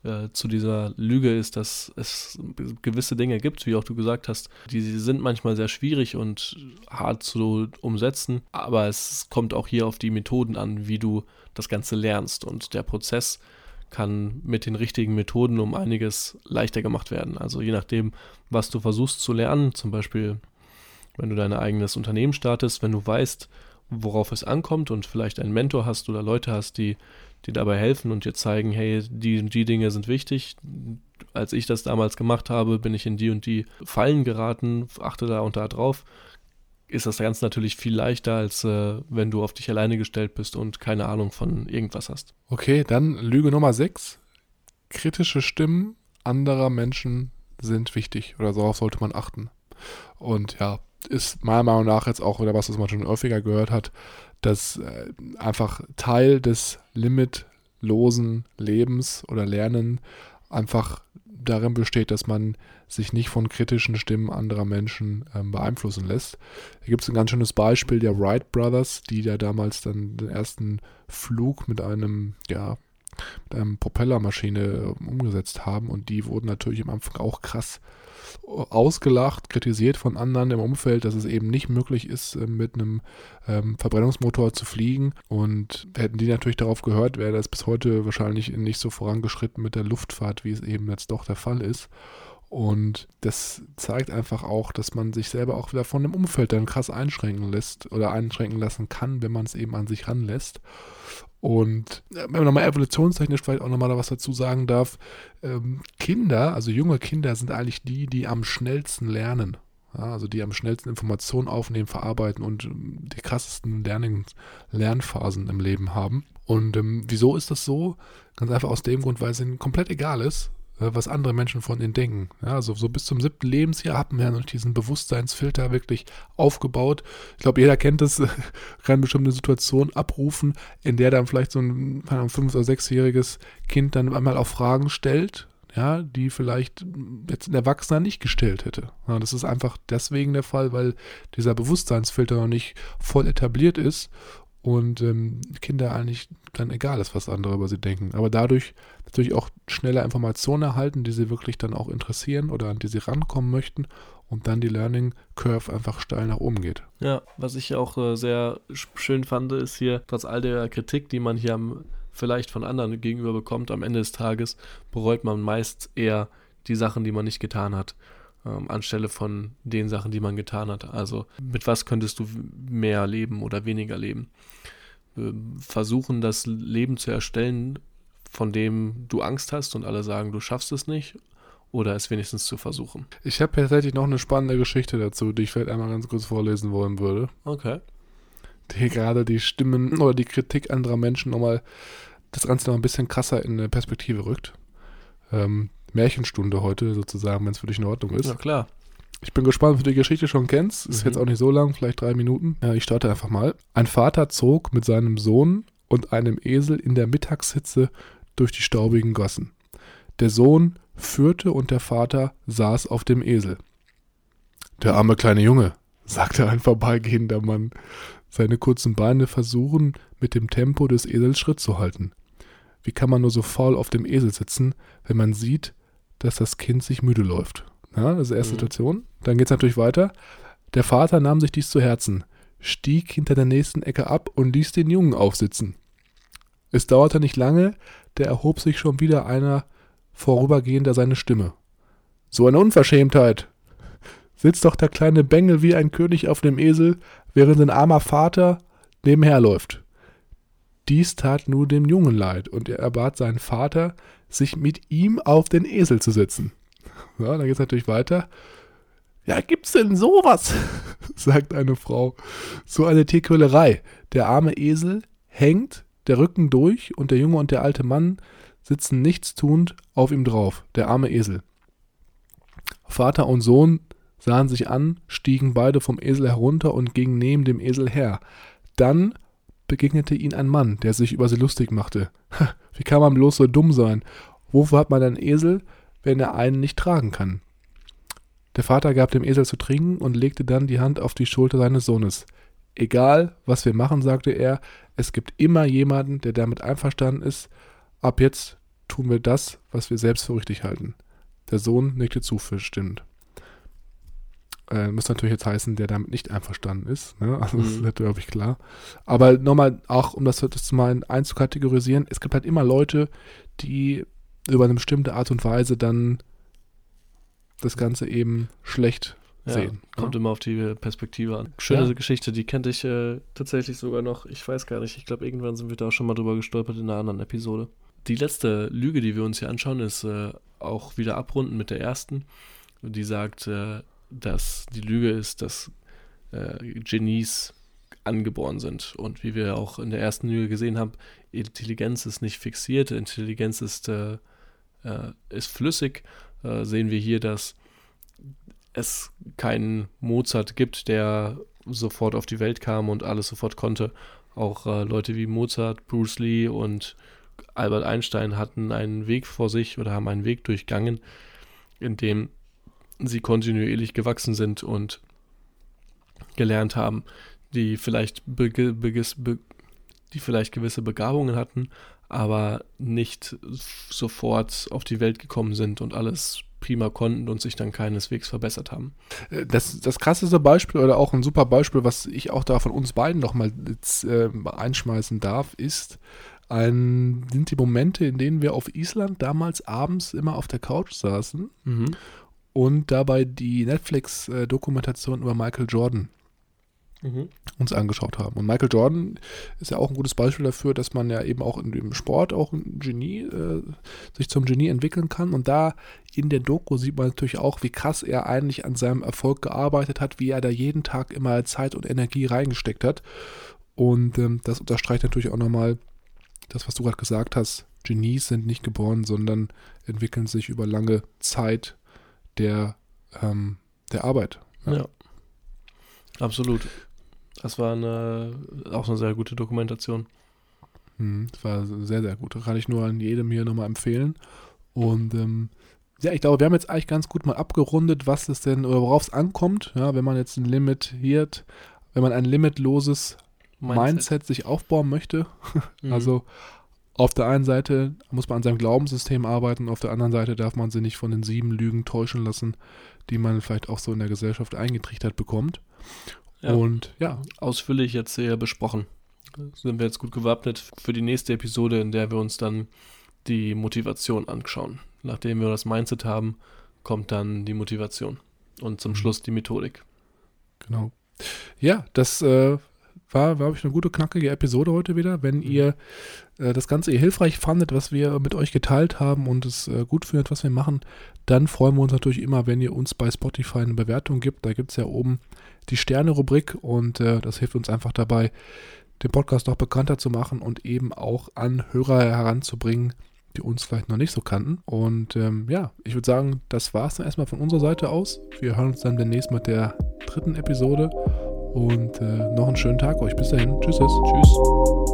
äh, zu dieser Lüge ist, dass es gewisse Dinge gibt, wie auch du gesagt hast, die sind manchmal sehr schwierig und hart zu umsetzen, aber es kommt auch hier auf die Methoden an, wie du das Ganze lernst und der Prozess kann mit den richtigen Methoden um einiges leichter gemacht werden. Also je nachdem, was du versuchst zu lernen, zum Beispiel wenn du dein eigenes Unternehmen startest, wenn du weißt, worauf es ankommt und vielleicht einen Mentor hast oder Leute hast, die die dabei helfen und dir zeigen, hey, die und die Dinge sind wichtig. Als ich das damals gemacht habe, bin ich in die und die Fallen geraten, achte da und da drauf. Ist das ganz natürlich viel leichter, als äh, wenn du auf dich alleine gestellt bist und keine Ahnung von irgendwas hast. Okay, dann Lüge Nummer 6. Kritische Stimmen anderer Menschen sind wichtig oder darauf sollte man achten. Und ja, ist meiner Meinung nach jetzt auch wieder was, was man schon häufiger gehört hat dass äh, einfach Teil des limitlosen Lebens oder Lernen einfach darin besteht, dass man sich nicht von kritischen Stimmen anderer Menschen ähm, beeinflussen lässt. Hier gibt es ein ganz schönes Beispiel der Wright Brothers, die ja damals dann den ersten Flug mit einem, ja, mit einem Propellermaschine ähm, umgesetzt haben und die wurden natürlich am Anfang auch krass ausgelacht, kritisiert von anderen im Umfeld, dass es eben nicht möglich ist, äh, mit einem ähm, Verbrennungsmotor zu fliegen. Und hätten die natürlich darauf gehört, wäre das bis heute wahrscheinlich nicht so vorangeschritten mit der Luftfahrt, wie es eben jetzt doch der Fall ist. Und das zeigt einfach auch, dass man sich selber auch wieder von dem Umfeld dann krass einschränken lässt oder einschränken lassen kann, wenn man es eben an sich ranlässt. Und wenn man nochmal evolutionstechnisch vielleicht auch nochmal was dazu sagen darf, ähm, Kinder, also junge Kinder sind eigentlich die, die am schnellsten lernen. Ja, also die am schnellsten Informationen aufnehmen, verarbeiten und ähm, die krassesten Learning Lernphasen im Leben haben. Und ähm, wieso ist das so? Ganz einfach aus dem Grund, weil es ihnen komplett egal ist, äh, was andere Menschen von ihnen denken. Ja, also so bis zum siebten Lebensjahr haben wir noch diesen Bewusstseinsfilter wirklich aufgebaut. Ich glaube, jeder kennt es, kann bestimmte Situation abrufen, in der dann vielleicht so ein fünf- oder sechsjähriges Kind dann einmal auch Fragen stellt, ja, die vielleicht jetzt ein Erwachsener nicht gestellt hätte. Ja, das ist einfach deswegen der Fall, weil dieser Bewusstseinsfilter noch nicht voll etabliert ist und ähm, Kinder eigentlich dann egal ist, was andere über sie denken. Aber dadurch natürlich auch schneller Informationen erhalten, die sie wirklich dann auch interessieren oder an die sie rankommen möchten und dann die Learning Curve einfach steil nach oben geht. Ja, was ich auch äh, sehr schön fand, ist hier, trotz all der Kritik, die man hier vielleicht von anderen gegenüber bekommt, am Ende des Tages bereut man meist eher die Sachen, die man nicht getan hat ähm, anstelle von den Sachen, die man getan hat. Also mit was könntest du mehr leben oder weniger leben? Ähm, versuchen, das Leben zu erstellen, von dem du Angst hast und alle sagen, du schaffst es nicht, oder es wenigstens zu versuchen. Ich habe tatsächlich noch eine spannende Geschichte dazu, die ich vielleicht einmal ganz kurz vorlesen wollen würde. Okay. Die gerade die Stimmen oder die Kritik anderer Menschen nochmal das Ganze noch ein bisschen krasser in eine Perspektive rückt. Ähm, Märchenstunde heute sozusagen, wenn es für dich in Ordnung ist. Ja, klar. Ich bin gespannt, ob du die Geschichte schon kennst. Ist Mhm. jetzt auch nicht so lang, vielleicht drei Minuten. Ja, ich starte einfach mal. Ein Vater zog mit seinem Sohn und einem Esel in der Mittagshitze durch die staubigen Gassen. Der Sohn führte und der Vater saß auf dem Esel. Der arme kleine Junge, sagte ein vorbeigehender Mann. Seine kurzen Beine versuchen, mit dem Tempo des Esels Schritt zu halten. Wie kann man nur so faul auf dem Esel sitzen, wenn man sieht, dass das Kind sich müde läuft? Ja, das ist die erste Mhm. Situation. Dann geht es natürlich weiter. Der Vater nahm sich dies zu Herzen, stieg hinter der nächsten Ecke ab und ließ den Jungen aufsitzen. Es dauerte nicht lange, da erhob sich schon wieder einer vorübergehender seine Stimme. So eine Unverschämtheit! Sitzt doch der kleine Bengel wie ein König auf dem Esel, während sein armer Vater nebenher läuft. Dies tat nur dem Jungen leid, und er erbat seinen Vater, sich mit ihm auf den Esel zu setzen. Ja, dann geht's natürlich weiter. Ja, gibt's denn sowas? sagt eine Frau. So eine Tierquälerei. Der arme Esel hängt, der Rücken durch, und der Junge und der alte Mann sitzen nichtstuend auf ihm drauf. Der arme Esel. Vater und Sohn sahen sich an, stiegen beide vom Esel herunter und gingen neben dem Esel her. Dann begegnete ihnen ein Mann, der sich über sie lustig machte. "Ha, Wie kann man bloß so dumm sein? Wofür hat man einen Esel, wenn er einen nicht tragen kann? Der Vater gab dem Esel zu trinken und legte dann die Hand auf die Schulter seines Sohnes. Egal, was wir machen, sagte er, es gibt immer jemanden, der damit einverstanden ist. Ab jetzt tun wir das, was wir selbst für richtig halten. Der Sohn nickte zustimmend. Äh, muss natürlich jetzt heißen, der damit nicht einverstanden ist. Ne? Also das Mhm. ist, glaube ich, klar. Aber nochmal, auch um das, das mal einzukategorisieren, es gibt halt immer Leute, die über eine bestimmte Art und Weise dann das Ganze eben schlecht Ja, sehen. kommt ne? immer auf die Perspektive an. Schöne Ja. Geschichte, die kannte ich äh, tatsächlich sogar noch. Ich weiß gar nicht, ich glaube, irgendwann sind wir da auch schon mal drüber gestolpert in einer anderen Episode. Die letzte Lüge, die wir uns hier anschauen, ist äh, auch wieder abrunden mit der ersten. Die sagt, äh, dass die Lüge ist, dass äh, Genies angeboren sind. Und wie wir auch in der ersten Lüge gesehen haben, Intelligenz ist nicht fixiert, Intelligenz ist, äh, äh, ist flüssig. Sehen wir hier, dass es keinen Mozart gibt, der sofort auf die Welt kam und alles sofort konnte. Auch äh, Leute wie Mozart, Bruce Lee und Albert Einstein hatten einen Weg vor sich oder haben einen Weg durchgangen, in dem sie kontinuierlich gewachsen sind und gelernt haben, die vielleicht, beges- be, die vielleicht gewisse Begabungen hatten, aber nicht sofort auf die Welt gekommen sind und alles prima konnten und sich dann keineswegs verbessert haben. Äh, Das, das krasseste Beispiel oder auch ein super Beispiel, was ich auch da von uns beiden nochmal äh, einschmeißen darf, ist, ein, sind die Momente, in denen wir auf Island damals abends immer auf der Couch saßen und dabei die Netflix-Dokumentation über Michael Jordan mhm. uns angeschaut haben. Und Michael Jordan ist ja auch ein gutes Beispiel dafür, dass man ja eben auch in dem Sport auch ein Genie, äh, sich zum Genie entwickeln kann. Und da in der Doku sieht man natürlich auch, wie krass er eigentlich an seinem Erfolg gearbeitet hat, wie er da jeden Tag immer Zeit und Energie reingesteckt hat. Und ähm, das unterstreicht natürlich auch nochmal das, was du gerade gesagt hast. Genies sind nicht geboren, sondern entwickeln sich über lange Zeit der, ähm, der Arbeit. Ja. ja. Absolut. Das war eine, auch eine sehr gute Dokumentation. Hm, das war sehr, sehr gut. Kann ich nur an jedem hier nochmal empfehlen. Und ähm, ja, ich glaube, wir haben jetzt eigentlich ganz gut mal abgerundet, was es denn oder worauf es ankommt, ja, wenn man jetzt ein limitiert, wenn man ein limitloses Mindset, Mindset sich aufbauen möchte. Mhm. Also auf der einen Seite muss man an seinem Glaubenssystem arbeiten, auf der anderen Seite darf man sich nicht von den sieben Lügen täuschen lassen, die man vielleicht auch so in der Gesellschaft eingetrichtert bekommt. Ja. Und ja. Ausführlich jetzt sehr besprochen. Sind wir jetzt gut gewappnet für die nächste Episode, in der wir uns dann die Motivation anschauen. Nachdem wir das Mindset haben, kommt dann die Motivation und zum mhm. Schluss die Methodik. Genau. Ja, das äh, war, glaube ich, eine gute, knackige Episode heute wieder. Wenn mhm. ihr das Ganze ihr hilfreich fandet, was wir mit euch geteilt haben und es äh, gut findet, was wir machen, dann freuen wir uns natürlich immer, wenn ihr uns bei Spotify eine Bewertung gibt. Da gibt es ja oben die Sterne-Rubrik und äh, das hilft uns einfach dabei, den Podcast noch bekannter zu machen und eben auch an Hörer heranzubringen, die uns vielleicht noch nicht so kannten. Und ähm, ja, ich würde sagen, das war es dann erstmal von unserer Seite aus. Wir hören uns dann demnächst mit der dritten Episode und äh, noch einen schönen Tag euch. Bis dahin. Tschüss. Tschüss.